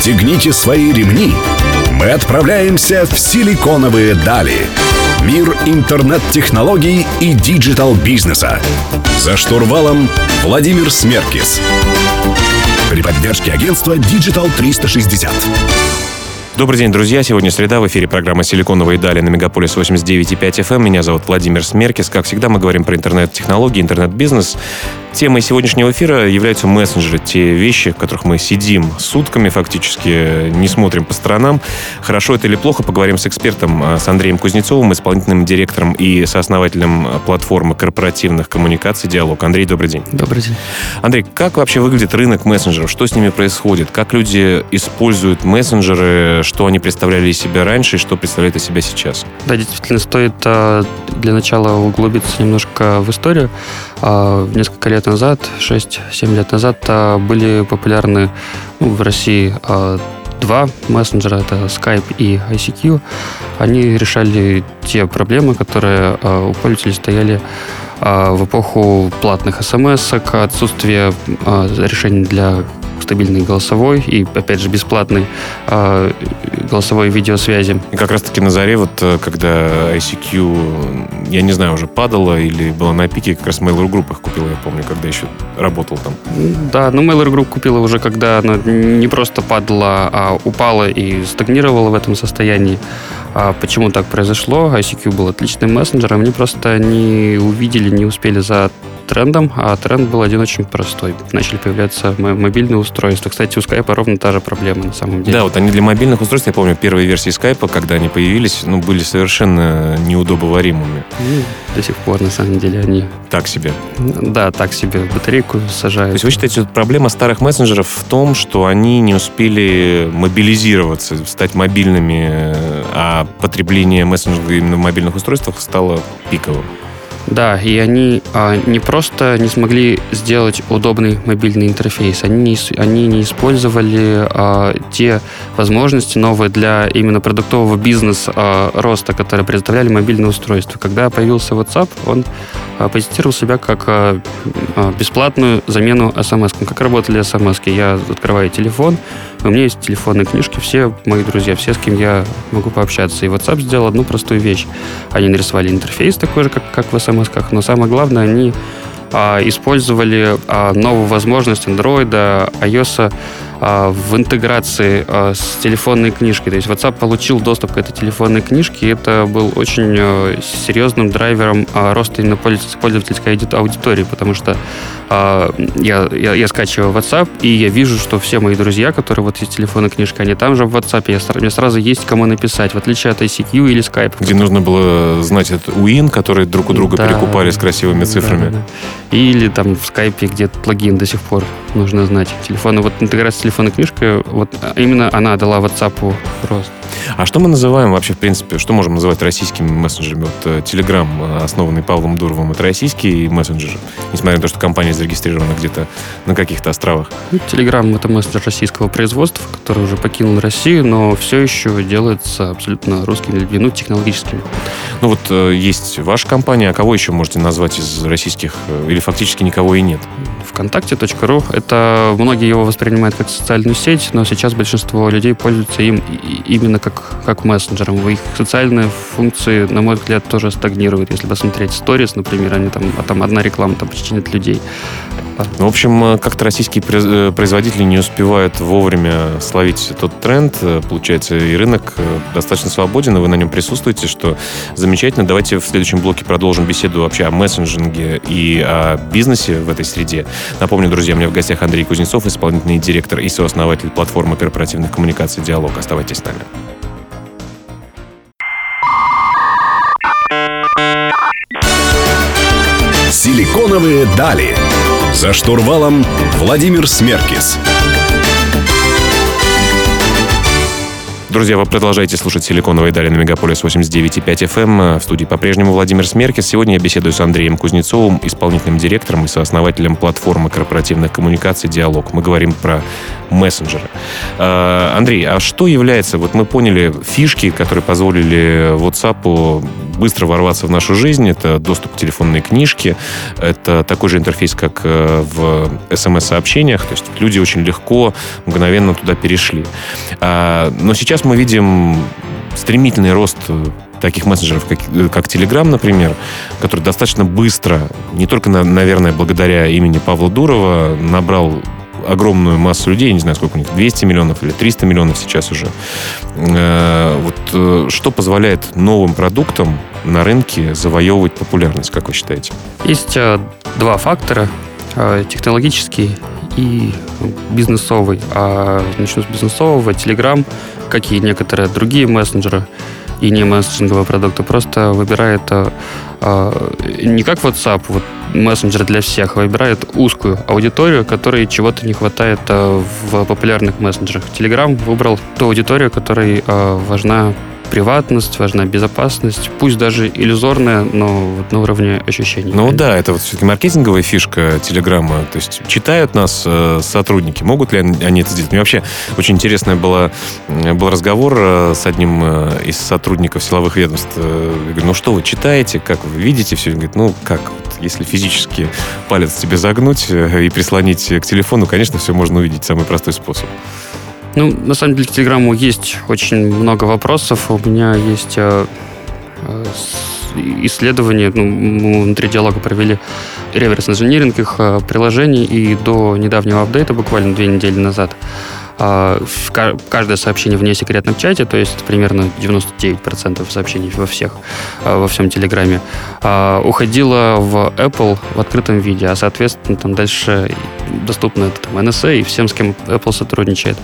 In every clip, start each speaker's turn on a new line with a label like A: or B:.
A: Пристегните свои ремни. Мы отправляемся в силиконовые дали. Мир интернет-технологий и digital-бизнеса. За штурвалом Владимир Смеркис. При поддержке агентства Digital 360.
B: Добрый день, друзья. Сегодня среда. В эфире программа «Силиконовые дали» на Мегаполис 89.5 FM. Эм. Меня зовут Владимир Смеркис. Как всегда, мы говорим про интернет-технологии, интернет-бизнес. Темой сегодняшнего эфира являются мессенджеры, те вещи, в которых мы сидим сутками фактически, не смотрим по сторонам. Хорошо это или плохо, поговорим с экспертом, а, с Андреем Кузнецовым, исполнительным директором и сооснователем платформы корпоративных коммуникаций «Диалог». Андрей, добрый день.
C: Добрый день.
B: Андрей, как вообще выглядит рынок мессенджеров? Что с ними происходит? Как люди используют мессенджеры? Что они представляли из себя раньше и что представляют из себя сейчас?
C: Да, действительно, стоит а, для начала углубиться немножко в историю. А, несколько лет назад, 6-7 лет назад, а, были популярны ну, в России а, два мессенджера, это Skype и ICQ. Они решали те проблемы, которые у пользователей стояли в эпоху платных смс, отсутствие решений для стабильный голосовой и, опять же, бесплатный э, голосовой видеосвязи.
B: И как раз-таки на заре, вот э, когда ICQ, я не знаю, уже падала или была на пике, как раз Mail.ru Group их купила, я помню, когда еще работал там.
C: Да, ну Mail.ru Group купила уже, когда она не просто падала, а упала и стагнировала в этом состоянии. А почему так произошло? ICQ был отличным мессенджером, они просто не увидели, не успели за трендом, а тренд был один очень простой. Начали появляться мобильные устройства. Кстати, у Skype ровно та же проблема на самом деле.
B: Да, вот они для мобильных устройств, я помню, первые версии Skype, когда они появились, ну, были совершенно неудобоваримыми.
C: Ну, до сих пор, на самом деле, они...
B: Так себе.
C: Да, так себе. Батарейку сажают.
B: То есть вы считаете, вот проблема старых мессенджеров в том, что они не успели мобилизироваться, стать мобильными, а потребление мессенджеров именно в мобильных устройствах стало пиковым?
C: Да, и они а, не просто не смогли сделать удобный мобильный интерфейс, они не, они не использовали а, те возможности новые для именно продуктового бизнеса а, которые представляли мобильные устройства. Когда появился WhatsApp, он а, позиционировал себя как а, а, бесплатную замену смс. Как работали смс? Я открываю телефон, у меня есть телефонные книжки, все мои друзья, все, с кем я могу пообщаться. И WhatsApp сделал одну простую вещь. Они нарисовали интерфейс такой же, как, как в смс но самое главное, они а, использовали а, новую возможность Android, iOS в интеграции а, с телефонной книжкой. То есть WhatsApp получил доступ к этой телефонной книжке, и это был очень а, серьезным драйвером роста именно пользовательской аудитории, потому что я, я, я скачиваю WhatsApp, и я вижу, что все мои друзья, которые вот есть телефонная книжка, они там же в WhatsApp, я, мне сразу есть кому написать, в отличие от ICQ или Skype.
B: Где нужно было знать этот UIN, который друг у друга да, перекупали с красивыми цифрами. Да, да.
C: Или там в Skype, где плагин до сих пор нужно знать. Телефоны, вот интеграция телефонной книжкой, вот именно она дала WhatsApp рост.
B: А что мы называем вообще, в принципе, что можем называть российскими мессенджерами? Вот э, Telegram, э, основанный Павлом Дуровым, это российский мессенджер, несмотря на то, что компания зарегистрирована где-то на каких-то островах?
C: Ну, Telegram — это мессенджер российского производства, который уже покинул Россию, но все еще делается абсолютно русскими людьми, ну, технологическими.
B: Ну вот э, есть ваша компания, а кого еще можете назвать из российских, или фактически никого и нет?
C: ВКонтакте.ру — это многие его воспринимают как социальную сеть, но сейчас большинство людей пользуются им именно как, как мессенджером. Их социальные функции, на мой взгляд, тоже стагнируют. Если посмотреть сторис, например, они там, а там одна реклама там почти нет
B: Ну, в общем, э, как-то российские э, производители не успевают вовремя словить тот тренд. Э, получается, и рынок достаточно свободен, и вы на нем присутствуете, что замечательно. Давайте в следующем блоке продолжим беседу вообще о мессенджинге и о бизнесе в этой среде. Напомню, друзья, у меня в гостях Андрей Кузнецов, исполнительный директор и сооснователь платформы корпоративных коммуникаций «Диалог». Оставайтесь с нами.
A: Силиконовые дали. За штурвалом Владимир Смеркис.
B: Друзья, вы продолжаете слушать «Силиконовые дали» на Мегаполис 89.5 FM. Эм. В студии по-прежнему Владимир Смеркис. Сегодня я беседую с Андреем Кузнецовым, исполнительным директором и сооснователем платформы корпоративных коммуникаций «Диалог». Мы говорим про мессенджеры. А, Андрей, а что является, вот мы поняли, фишки, которые позволили WhatsApp быстро ворваться в нашу жизнь. Это доступ к телефонной книжке. Это такой же интерфейс, как э, в смс-сообщениях. То есть люди очень легко, мгновенно туда перешли. А, но сейчас мы видим стремительный рост таких мессенджеров, как, как Telegram, например, который достаточно быстро, не только, наверное, благодаря имени Павла Дурова, набрал огромную массу людей, не знаю, сколько у них, 200 миллионов или 300 миллионов сейчас уже. Э, вот э, что позволяет новым продуктам на рынке завоевывать популярность, как вы считаете?
C: Есть э, два фактора. Технологический и бизнесовый. А начну с бизнесового. Telegram, как и некоторые другие мессенджеры, и не мессенджинговые продукты, просто выбирает а, не как WhatsApp, вот мессенджер для всех, а выбирает узкую аудиторию, которой чего-то не хватает в популярных мессенджерах. Telegram выбрал ту аудиторию, которой важна приватность, важна безопасность, пусть даже иллюзорная, но вот на уровне ощущений.
B: Ну да, это вот все-таки маркетинговая фишка Телеграма. То есть читают нас э, сотрудники, могут ли они это сделать? Мне вообще очень интересный была, был разговор э, с одним э, из сотрудников силовых ведомств. Э, я говорю, ну что вы читаете, как вы видите все? Он говорит, ну как, вот, если физически палец тебе загнуть э, и прислонить к телефону, конечно, все можно увидеть. Самый простой способ.
C: Ну, на самом деле, к Телеграмму есть очень много вопросов. У меня есть э, э, исследования, ну, мы внутри диалога провели реверс-инжиниринг их э, приложений, и до недавнего апдейта, буквально две недели назад, каждое сообщение вне секретном чате, то есть примерно 99% сообщений во всех, э, во всем Телеграме, э, уходило в Apple в открытом виде, а, соответственно, там дальше доступно там, NSA и всем, с кем Apple сотрудничает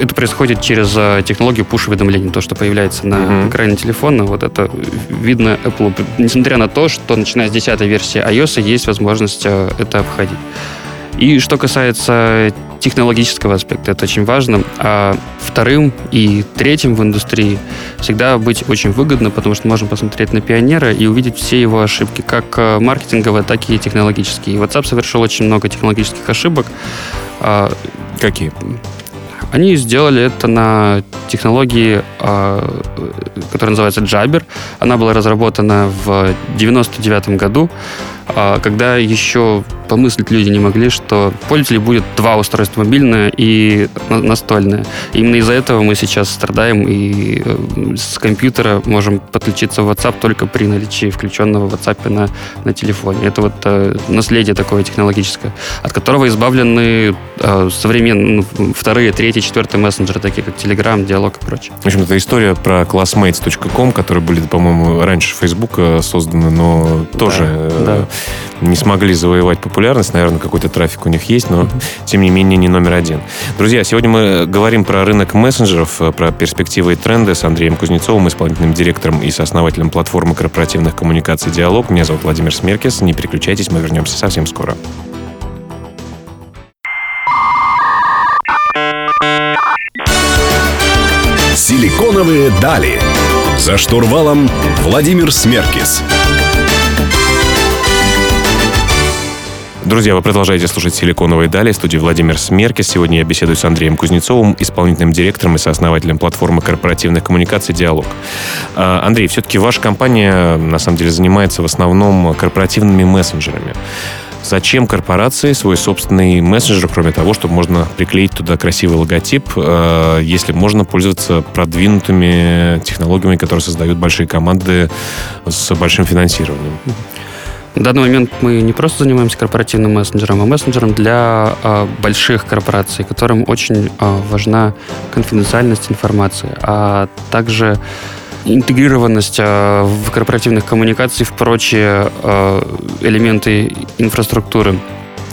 C: это происходит через технологию push-уведомлений, то, что появляется на mm-hmm. экране телефона. Вот это видно Apple, несмотря на то, что начиная с 10 версии iOS есть возможность это обходить. И что касается технологического аспекта, это очень важно. А вторым и третьим в индустрии всегда быть очень выгодно, потому что можем посмотреть на пионера и увидеть все его ошибки, как э, маркетинговые, так и технологические. И WhatsApp совершил очень много технологических ошибок.
B: А, Какие?
C: Они сделали это на технологии, которая называется Jabber. Она была разработана в 99 году, а, когда еще помыслить люди не могли, что пользователей будет два устройства, мобильное и настольное. именно из-за этого мы сейчас страдаем и э, с компьютера можем подключиться в WhatsApp только при наличии включенного WhatsApp на, на телефоне. Это вот э, наследие такое технологическое, от которого избавлены э, современные ну, вторые, третьи, четвертые мессенджеры, такие как Telegram, Диалог и прочее.
B: В общем, это история про classmates.com, которые были, по-моему, раньше Facebook э, созданы, но тоже да, да. не смогли завоевать популярность наверное, какой-то трафик у них есть, но, тем не менее, не номер один. Друзья, сегодня мы говорим про рынок мессенджеров, э, про перспективы и тренды с Андреем Кузнецовым, исполнительным директором и сооснователем платформы корпоративных коммуникаций «Диалог». Меня зовут Владимир Смеркис. Не переключайтесь, мы вернемся совсем скоро.
A: Силиконовые дали. За штурвалом Владимир Смеркис.
B: Друзья, вы продолжаете слушать «Силиконовые дали» в студии Владимир Смеркис. Сегодня я беседую с Андреем Кузнецовым, исполнительным директором и сооснователем платформы корпоративных коммуникаций «Диалог». А, Андрей, все-таки ваша компания, на самом деле, занимается в основном корпоративными мессенджерами. Зачем корпорации свой собственный мессенджер, кроме того, чтобы можно приклеить туда красивый логотип, а, если можно пользоваться продвинутыми технологиями, которые создают большие команды с большим финансированием?
C: В данный момент мы не просто занимаемся корпоративным мессенджером, а мессенджером для э, больших корпораций, которым очень э, важна конфиденциальность информации, а также интегрированность э, в корпоративных коммуникациях в прочие э, элементы инфраструктуры.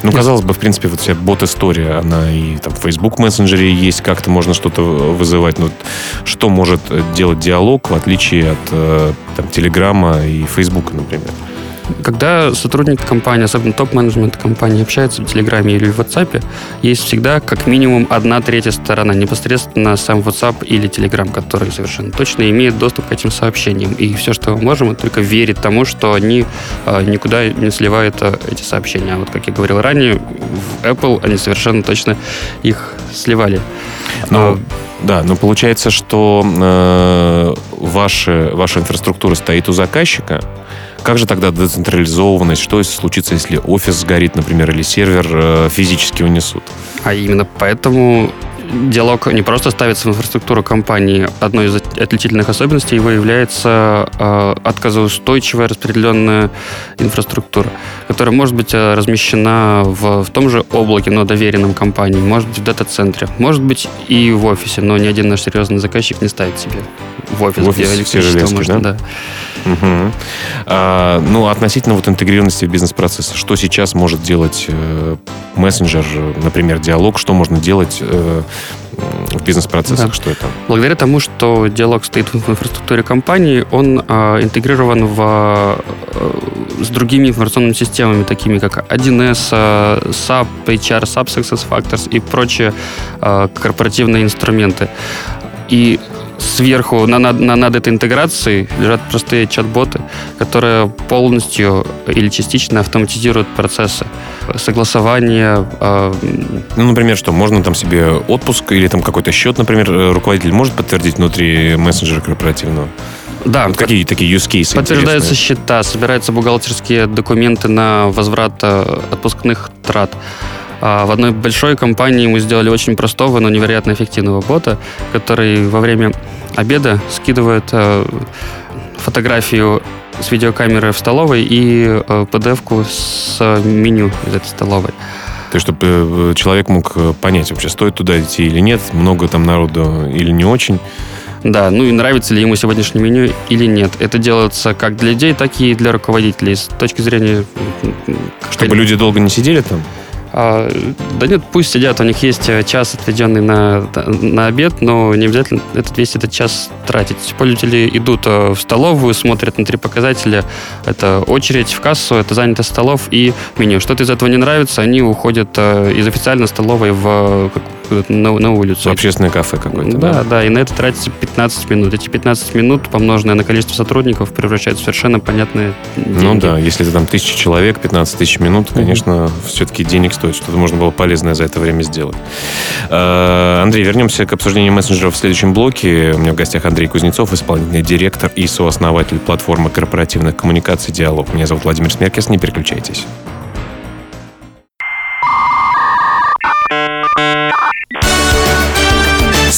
B: Ну, казалось бы, в принципе, вот вся бот-история, она и там в Facebook мессенджере есть, как-то можно что-то вызывать. Но что может делать диалог, в отличие от э, там, Телеграма и Фейсбука, например?
C: Когда сотрудник компании, особенно топ-менеджмент компании, общается в Телеграме или в WhatsApp, есть всегда как минимум одна третья сторона, непосредственно сам WhatsApp или Telegram, который совершенно точно имеет доступ к этим сообщениям. И все, что мы можем, это только верить тому, что они э, никуда не сливают э, эти сообщения. А вот, как я говорил ранее, в Apple они совершенно точно их сливали.
B: Но, а, да, но получается, что э, ваша, ваша инфраструктура стоит у заказчика, как же тогда децентрализованность? Что случится, если офис сгорит, например, или сервер э, физически унесут?
C: А именно поэтому диалог не просто ставится в инфраструктуру компании. Одной из отличительных особенностей его является э, отказоустойчивая распределенная инфраструктура, которая может быть э, размещена в, в том же облаке, но доверенном компании, может быть в дата-центре, может быть и в офисе, но ни один наш серьезный заказчик не ставит себе в офис,
B: в офис где электричество можно, да? да. Угу. А, ну, относительно вот интегрированности в бизнес-процессы, что сейчас может делать э, мессенджер, например, диалог, что можно делать э, в бизнес-процессах, да. что это?
C: Благодаря тому, что диалог стоит в инфраструктуре компании, он э, интегрирован в, э, с другими информационными системами, такими как 1С, э, SAP, HR, SAP Success Factors и прочие э, корпоративные инструменты. И сверху на, на, на, над этой интеграцией лежат простые чат-боты, которые полностью или частично автоматизируют процессы согласования. Э,
B: ну, например, что можно там себе отпуск или там какой-то счет, например, э, руководитель может подтвердить внутри мессенджера корпоративного?
C: Да.
B: Вот какие такие use cases
C: Подтверждаются интересные? счета, собираются бухгалтерские документы на возврат э, отпускных трат. А в одной большой компании мы сделали очень простого, но невероятно эффективного бота, который во время обеда скидывает э, фотографию с видеокамеры в столовой и э, PDF-ку с меню из этой столовой.
B: То есть, чтобы э, человек мог понять, вообще стоит туда идти или нет, много там народу или не очень.
C: Да, ну и нравится ли ему сегодняшнее меню или нет. Это делается как для людей, так и для руководителей. С точки зрения...
B: Чтобы люди долго не сидели там?
C: А, да нет, пусть сидят, у них есть э, час, отведенный на, на обед, но не обязательно этот весь этот час тратить. Пользователи идут э, в столовую, смотрят на три показателя. Это очередь в кассу, это занято столов и меню. Что-то из этого не нравится, они уходят э, из официальной столовой в на, на улицу.
B: Общественное кафе какое-то,
C: да? Да, да, и на это тратится 15 минут. Эти 15 минут, помноженное на количество сотрудников, превращаются в совершенно понятные деньги.
B: Ну да, если это там тысяча человек, 15 тысяч минут, конечно, mm-hmm. все-таки денег стоит, что-то можно было полезное за это время сделать. А, Андрей, вернемся к обсуждению мессенджеров в следующем блоке. У меня в гостях Андрей Кузнецов, исполнительный директор и сооснователь платформы корпоративных коммуникаций «Диалог». Меня зовут Владимир Смеркес, не переключайтесь.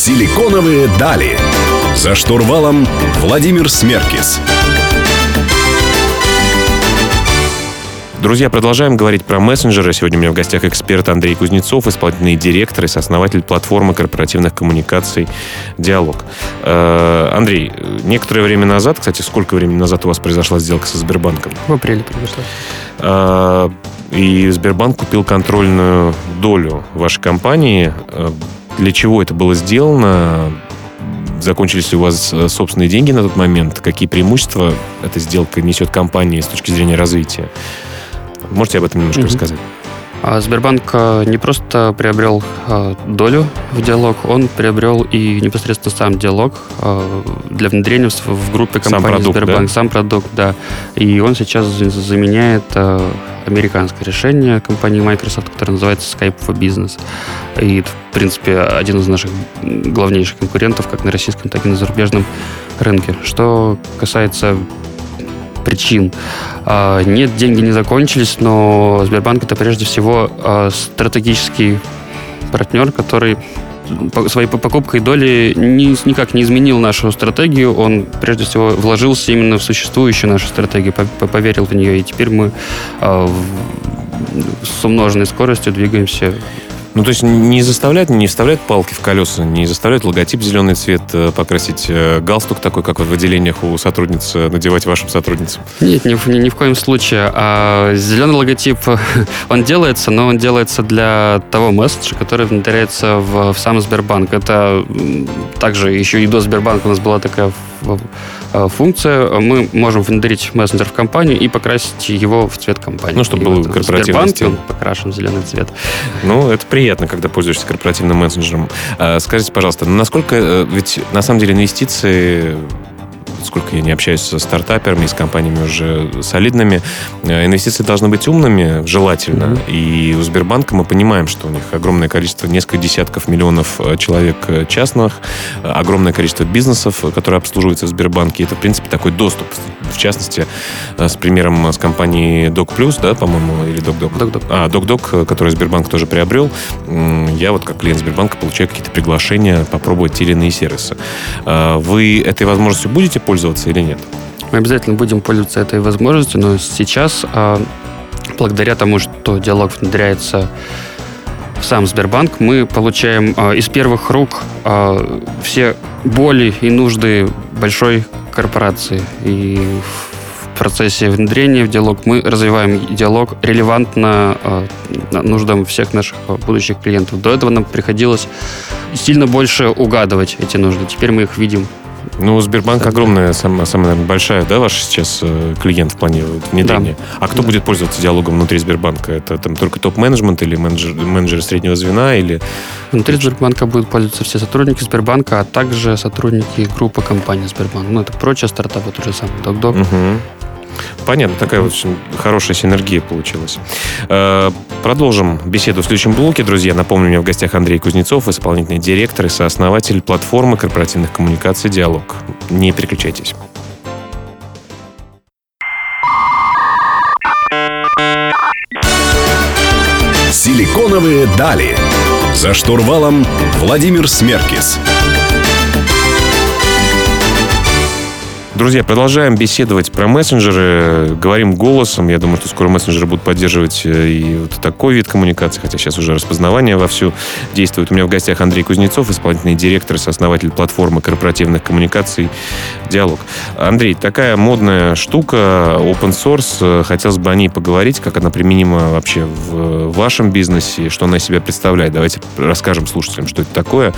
A: Силиконовые дали. За штурвалом Владимир Смеркис.
B: Друзья, продолжаем говорить про мессенджеры. Сегодня у меня в гостях эксперт Андрей Кузнецов, исполнительный директор и сооснователь платформы корпоративных коммуникаций «Диалог». Э, Андрей, некоторое время назад, кстати, сколько времени назад у вас произошла сделка со Сбербанком?
C: В апреле произошла.
B: Э, и Сбербанк купил контрольную долю вашей компании. Для чего это было сделано, закончились ли у вас э, собственные деньги на тот момент, какие преимущества эта сделка несет компании с точки зрения развития. Можете об этом немножко mm-hmm. рассказать?
C: А Сбербанк э, не просто приобрел э, долю в диалог, он приобрел и непосредственно сам диалог для внедрения в группе компании сам продукт, Сбербанк, да? сам продукт, да. И он сейчас заменяет американское решение компании Microsoft, которое называется Skype for Business. И, в принципе, один из наших главнейших конкурентов как на российском, так и на зарубежном рынке. Что касается причин. А, нет, деньги не закончились, но Сбербанк это прежде всего а, стратегический партнер, который своей покупкой доли ни, никак не изменил нашу стратегию. Он, прежде всего, вложился именно в существующую нашу стратегию, поверил в нее. И теперь мы э, с умноженной скоростью двигаемся
B: ну, то есть не заставляют, не вставляют палки в колеса, не заставляют логотип зеленый цвет э, покрасить, э, галстук такой, как в отделениях у сотрудниц, э, надевать вашим сотрудницам?
C: Нет, ни, ни, ни в коем случае. А зеленый логотип, он делается, но он делается для того месседжа, который внедряется в, в сам Сбербанк. Это также еще и до Сбербанка у нас была такая функция. Мы можем внедрить мессенджер в компанию и покрасить его в цвет компании.
B: Ну, чтобы был корпоративный стиль. он
C: покрашен в зеленый цвет.
B: Ну, это приятно когда пользуешься корпоративным мессенджером. А, скажите, пожалуйста, насколько, э, ведь на самом деле инвестиции сколько я не общаюсь со стартаперами, с компаниями уже солидными, э, инвестиции должны быть умными, желательно. Mm-hmm. И у Сбербанка мы понимаем, что у них огромное количество, несколько десятков миллионов э, человек частных, огромное количество бизнесов, которые обслуживаются в Сбербанке. Это, в принципе, такой доступ. В частности, с примером с компанией Док Плюс, да, по-моему, или. Док Док. А, Док, который Сбербанк тоже приобрел. Я вот как клиент Сбербанка получаю какие-то приглашения попробовать те или иные сервисы. Вы этой возможностью будете пользоваться или нет?
C: Мы обязательно будем пользоваться этой возможностью, но сейчас, а, благодаря тому, что диалог внедряется в сам Сбербанк, мы получаем а, из первых рук а, все боли и нужды большой корпорации. И в процессе внедрения в диалог мы развиваем диалог релевантно нуждам всех наших будущих клиентов. До этого нам приходилось сильно больше угадывать эти нужды. Теперь мы их видим
B: ну, Сбербанк огромная, самая, самая наверное, большая, да, ваш сейчас э, клиент в плане внедрения. Да. А кто да. будет пользоваться диалогом внутри Сбербанка? Это там только топ-менеджмент или менеджер, менеджеры среднего звена? Или...
C: Внутри Сбербанка будут пользоваться все сотрудники Сбербанка, а также сотрудники группы компании Сбербанк. Ну, это прочие стартапы, тот же самый Док-Док. Угу.
B: Понятно, такая очень хорошая синергия получилась. Э, продолжим беседу в следующем блоке, друзья. Напомню, у меня в гостях Андрей Кузнецов, исполнительный директор и сооснователь платформы корпоративных коммуникаций «Диалог». Не переключайтесь.
A: Силиконовые дали. За штурвалом Владимир Смеркис.
B: Друзья, продолжаем беседовать про мессенджеры. Говорим голосом. Я думаю, что скоро мессенджеры будут поддерживать э, и вот такой вид коммуникации, хотя сейчас уже распознавание вовсю действует. У меня в гостях Андрей Кузнецов, исполнительный директор и сооснователь платформы корпоративных коммуникаций «Диалог». Андрей, такая модная штука, open source. Хотелось бы о ней поговорить, как она применима вообще в вашем бизнесе, что она из себя представляет. Давайте расскажем слушателям, что это такое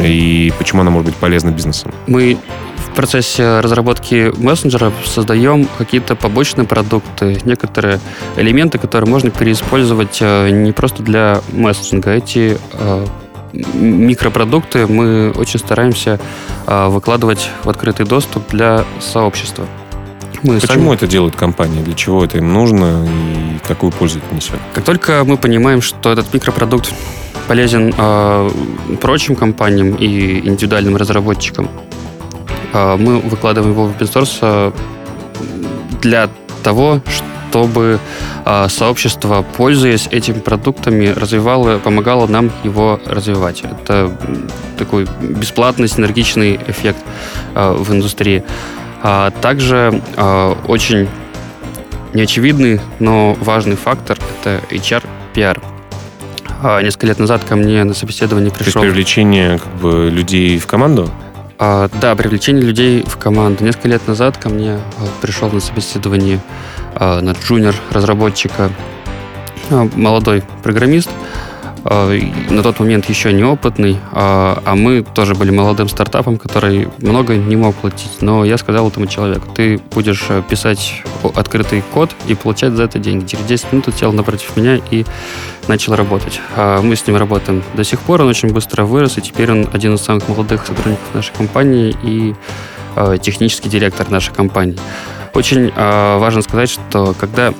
B: и почему она может быть полезна бизнесам.
C: Мы в процессе разработки мессенджера создаем какие-то побочные продукты, некоторые элементы, которые можно переиспользовать э, не просто для мессенджинга. Эти э, микропродукты мы очень стараемся э, выкладывать в открытый доступ для сообщества.
B: Мы Почему сами... это делают компании? Для чего это им нужно и какую пользу это несет?
C: Как только мы понимаем, что этот микропродукт полезен э, прочим компаниям и индивидуальным разработчикам, мы выкладываем его в open source а, для того, чтобы а, сообщество, пользуясь этими продуктами, развивало, помогало нам его развивать. Это такой бесплатный синергичный эффект в индустрии. Также очень неочевидный, но важный фактор — это HR-PR. Несколько лет назад ко мне на собеседование пришел...
B: То есть привлечение как бы, людей в команду?
C: А, да, привлечение людей в команду. Несколько лет назад ко мне а, пришел на собеседование а, на джуниор разработчика молодой программист. А, на тот момент еще неопытный, а, а мы тоже были молодым стартапом, который много не мог платить. Но я сказал этому человеку, ты будешь э, писать открытый код и получать за это деньги. Через 10 минут он сел напротив меня и начал работать. А мы с ним работаем до сих пор, он очень быстро вырос, и теперь он один из самых молодых сотрудников нашей компании и э, технический директор нашей компании. Очень важно сказать, что когда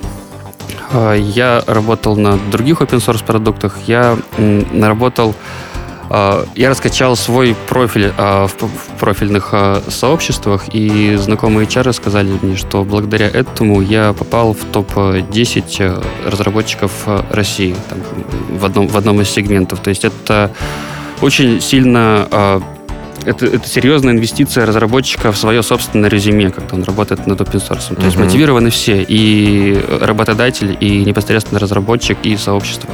C: я работал на других open source продуктах, я наработал а, я раскачал свой профиль а, в профильных сообществах, и знакомые HR сказали мне, что благодаря этому я попал в топ-10 разработчиков России там, в, одном, в одном из сегментов. То есть это очень сильно это, это серьезная инвестиция разработчика в свое собственное резюме, как он работает над open source. То есть мотивированы все, и работодатель, и непосредственно разработчик, и сообщество.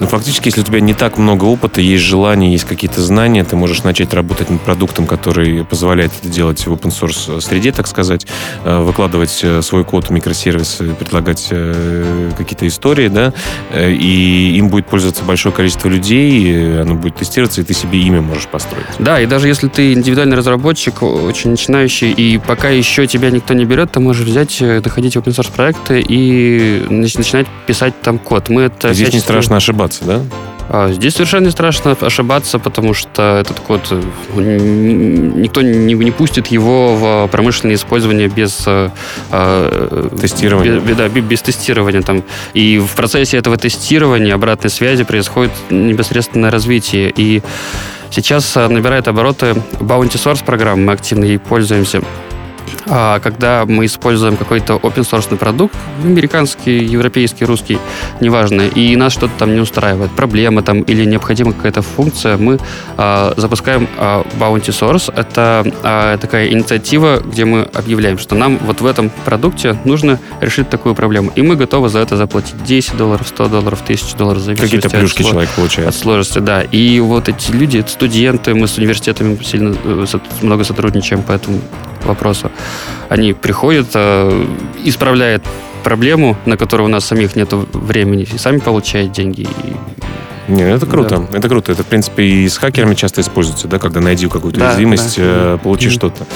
B: Ну, фактически, если у тебя не так много опыта, есть желание, есть какие-то знания, ты можешь начать работать над продуктом, который позволяет это делать в open source среде, так сказать, э, выкладывать э, свой код в микросервисы, предлагать э, какие-то истории, да, и им будет пользоваться большое количество людей, оно будет тестироваться, и ты себе имя можешь построить.
C: Да, и даже если ты индивидуальный разработчик, очень начинающий, и пока еще тебя никто не берет, ты можешь взять, доходить в open source проекты и начинать писать там код. Мы это
B: Здесь не страшно ошибаться, да?
C: А здесь совершенно не страшно ошибаться, потому что этот код э, никто не, не пустит его в промышленное использование без э,
B: э, тестирования.
C: Без, да, без тестирования там. И в процессе этого тестирования обратной связи происходит непосредственное развитие. И сейчас набирает обороты Bounty Source программа, мы активно ей пользуемся. А когда мы используем какой-то open source продукт, американский, европейский, русский, неважно, и нас что-то там не устраивает, проблема там или необходима какая-то функция, мы а, запускаем а, Bounty Source. Это а, такая инициатива, где мы объявляем, что нам вот в этом продукте нужно решить такую проблему. И мы готовы за это заплатить 10 долларов, 100 долларов, 1000 долларов.
B: Какие-то плюшки от, человек получает.
C: От сложности, да. И вот эти люди, студенты, мы с университетами сильно э, много сотрудничаем по этому вопросу. Они приходят, э, исправляют проблему, на которую у нас самих нет времени, и сами получают деньги. И
B: не, это круто. Да. Это круто. Это, в принципе, и с хакерами часто используется, да, когда найди какую-то да, уязвимость, да. Э, получи mm-hmm. что-то.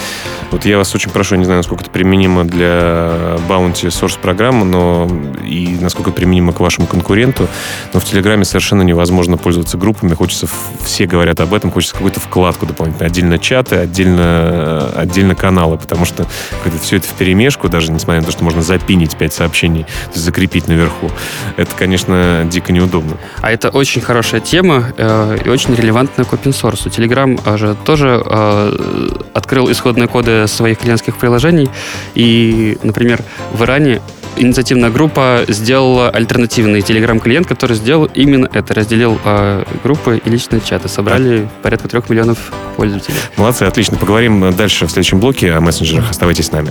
B: Вот я вас очень прошу, не знаю, насколько это применимо для Bounty Source программы, но и насколько применимо к вашему конкуренту, но в Телеграме совершенно невозможно пользоваться группами. Хочется, все говорят об этом, хочется какую-то вкладку дополнительную. Отдельно чаты, отдельно, отдельно каналы, потому что когда все это в перемешку, даже несмотря на то, что можно запинить 5 сообщений, закрепить наверху, это, конечно, дико неудобно.
C: А это очень очень хорошая тема э, и очень релевантная к open source. Telegram э, же тоже э, открыл исходные коды своих клиентских приложений. И, например, в Иране инициативная группа сделала альтернативный Telegram-клиент, который сделал именно это. Разделил э, группы и личные чаты. Собрали порядка трех миллионов пользователей.
B: Молодцы, отлично. Поговорим дальше в следующем блоке о мессенджерах. Оставайтесь с нами.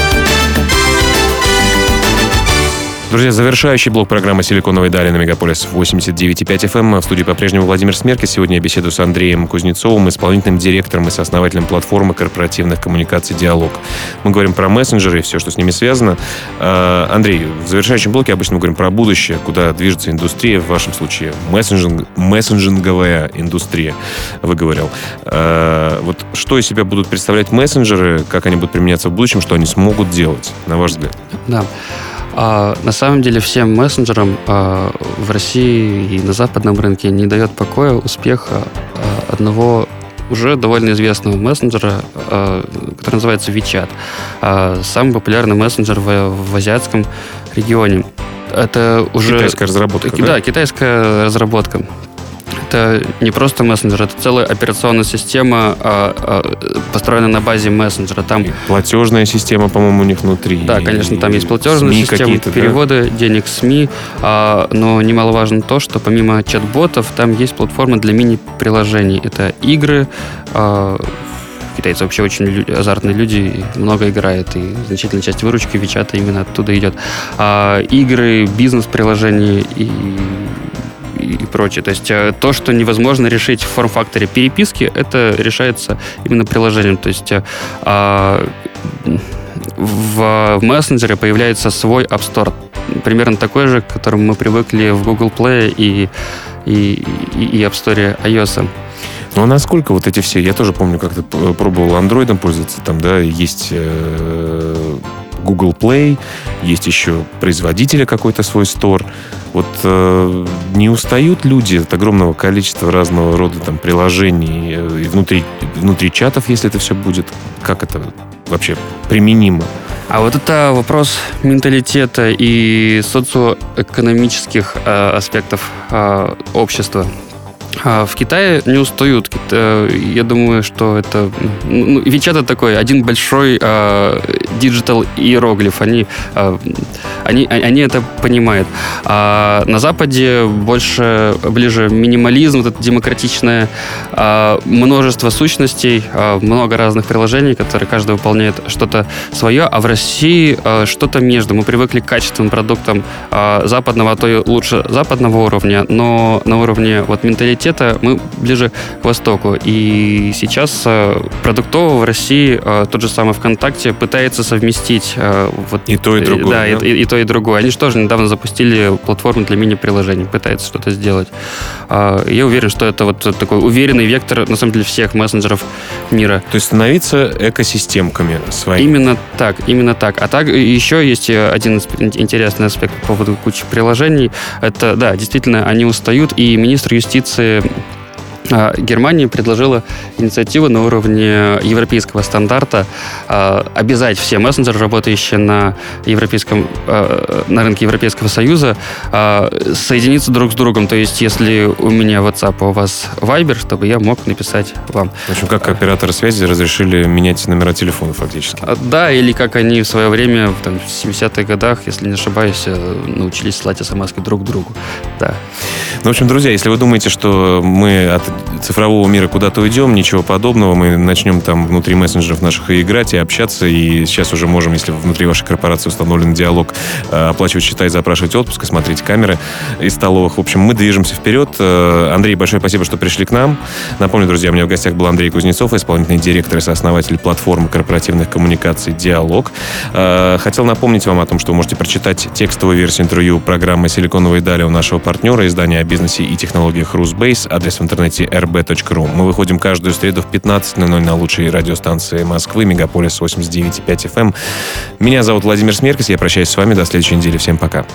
B: Друзья, завершающий блок программы «Силиконовые дали» на Мегаполис 89.5 FM. В студии по-прежнему Владимир Смерки. Сегодня я беседую с Андреем Кузнецовым, исполнительным директором и сооснователем платформы корпоративных коммуникаций «Диалог». Мы говорим про мессенджеры и все, что с ними связано. А, Андрей, в завершающем блоке обычно мы говорим про будущее, куда движется индустрия, в вашем случае мессенджинг, мессенджинговая индустрия, вы говорил. А, вот что из себя будут представлять мессенджеры, как они будут применяться в будущем, что они смогут делать, на ваш взгляд?
C: Да. А, на самом деле всем мессенджерам а, в России и на западном рынке не дает покоя успех а, одного уже довольно известного мессенджера, а, который называется WeChat. А, самый популярный мессенджер в, в азиатском регионе. Это уже...
B: Китайская разработка,
C: да? Да, китайская разработка это не просто мессенджер, это целая операционная система, а, а, построенная на базе мессенджера. Там
B: и платежная система, по-моему, у них внутри.
C: Да, конечно, там есть платежная СМИ система, переводы да? денег СМИ, а, но немаловажно то, что помимо чат-ботов там есть платформа для мини-приложений. Это игры, а, китайцы вообще очень азартные люди, много играют, и значительная часть выручки Вичата именно оттуда идет. А, игры, бизнес-приложения и и прочее. То есть э, то, что невозможно решить в форм-факторе переписки, это решается именно приложением. То есть э, а, в, в мессенджере появляется свой App Store, примерно такой же, к которому мы привыкли в Google Play и, и, и App Store iOS.
B: Ну а насколько вот эти все, я тоже помню, как-то пробовал андроидом пользоваться, там, да, есть э, Google Play, есть еще производителя какой-то свой стор. Вот э, не устают люди от огромного количества разного рода там приложений э, и внутри, внутри чатов, если это все будет? Как это вообще применимо?
C: А вот это вопрос менталитета и социоэкономических э, аспектов э, общества. А в Китае не устают. Я думаю, что это... Ну, WeChat это такой один большой digital uh, иероглиф. Они, uh, они, они это понимают. А на Западе больше, ближе минимализм, вот это демократичное uh, множество сущностей, много разных приложений, которые каждый выполняет что-то свое, а в России что-то между. Мы привыкли к качественным продуктам западного, а то и лучше западного уровня, но на уровне вот менталитета менталитета мы ближе к Востоку. И сейчас э, продуктово в России э, тот же самый ВКонтакте пытается совместить
B: вот, и то, и другое.
C: Да, да? И, и то, и другое. Они же тоже недавно запустили платформу для мини-приложений, пытаются что-то сделать. Я уверен, что это вот такой уверенный вектор, на самом деле, всех мессенджеров мира.
B: То есть становиться экосистемками своими.
C: Именно так, именно так. А так еще есть один интересный аспект по поводу кучи приложений. Это, да, действительно, они устают, и министр юстиции а, Германия предложила инициативу на уровне европейского стандарта а, обязать все мессенджеры, работающие на, европейском, а, на рынке Европейского Союза, соединиться друг с другом. То есть, если у меня WhatsApp, а у вас Viber, чтобы я мог написать вам.
B: В общем, как операторы связи разрешили менять номера телефона фактически.
C: Да, или как они в свое время, там, в 70-х годах, если не ошибаюсь, э, научились слать смс друг другу. Да.
B: Ну, в общем, друзья, если вы думаете, что мы от цифрового мира куда-то уйдем, ничего подобного. Мы начнем там внутри мессенджеров наших и играть, и общаться. И сейчас уже можем, если внутри вашей корпорации установлен диалог, э, оплачивать счета и запрашивать отпуск, и смотреть камеры из столовых. В общем, мы движемся вперед. Э, Андрей, большое спасибо, что пришли к нам. Напомню, друзья, у меня в гостях был Андрей Кузнецов, исполнительный директор и сооснователь платформы корпоративных коммуникаций «Диалог». Э, хотел напомнить вам о том, что вы можете прочитать текстовую версию интервью программы «Силиконовые дали» у нашего партнера, издания о бизнесе и технологиях «Русбейс». Адрес в интернете rb.ru. Мы выходим каждую среду в 15.00 на лучшей радиостанции Москвы, Мегаполис 89.5 FM. Эм. Меня зовут Владимир Смеркис, я прощаюсь с вами до следующей недели. Всем пока.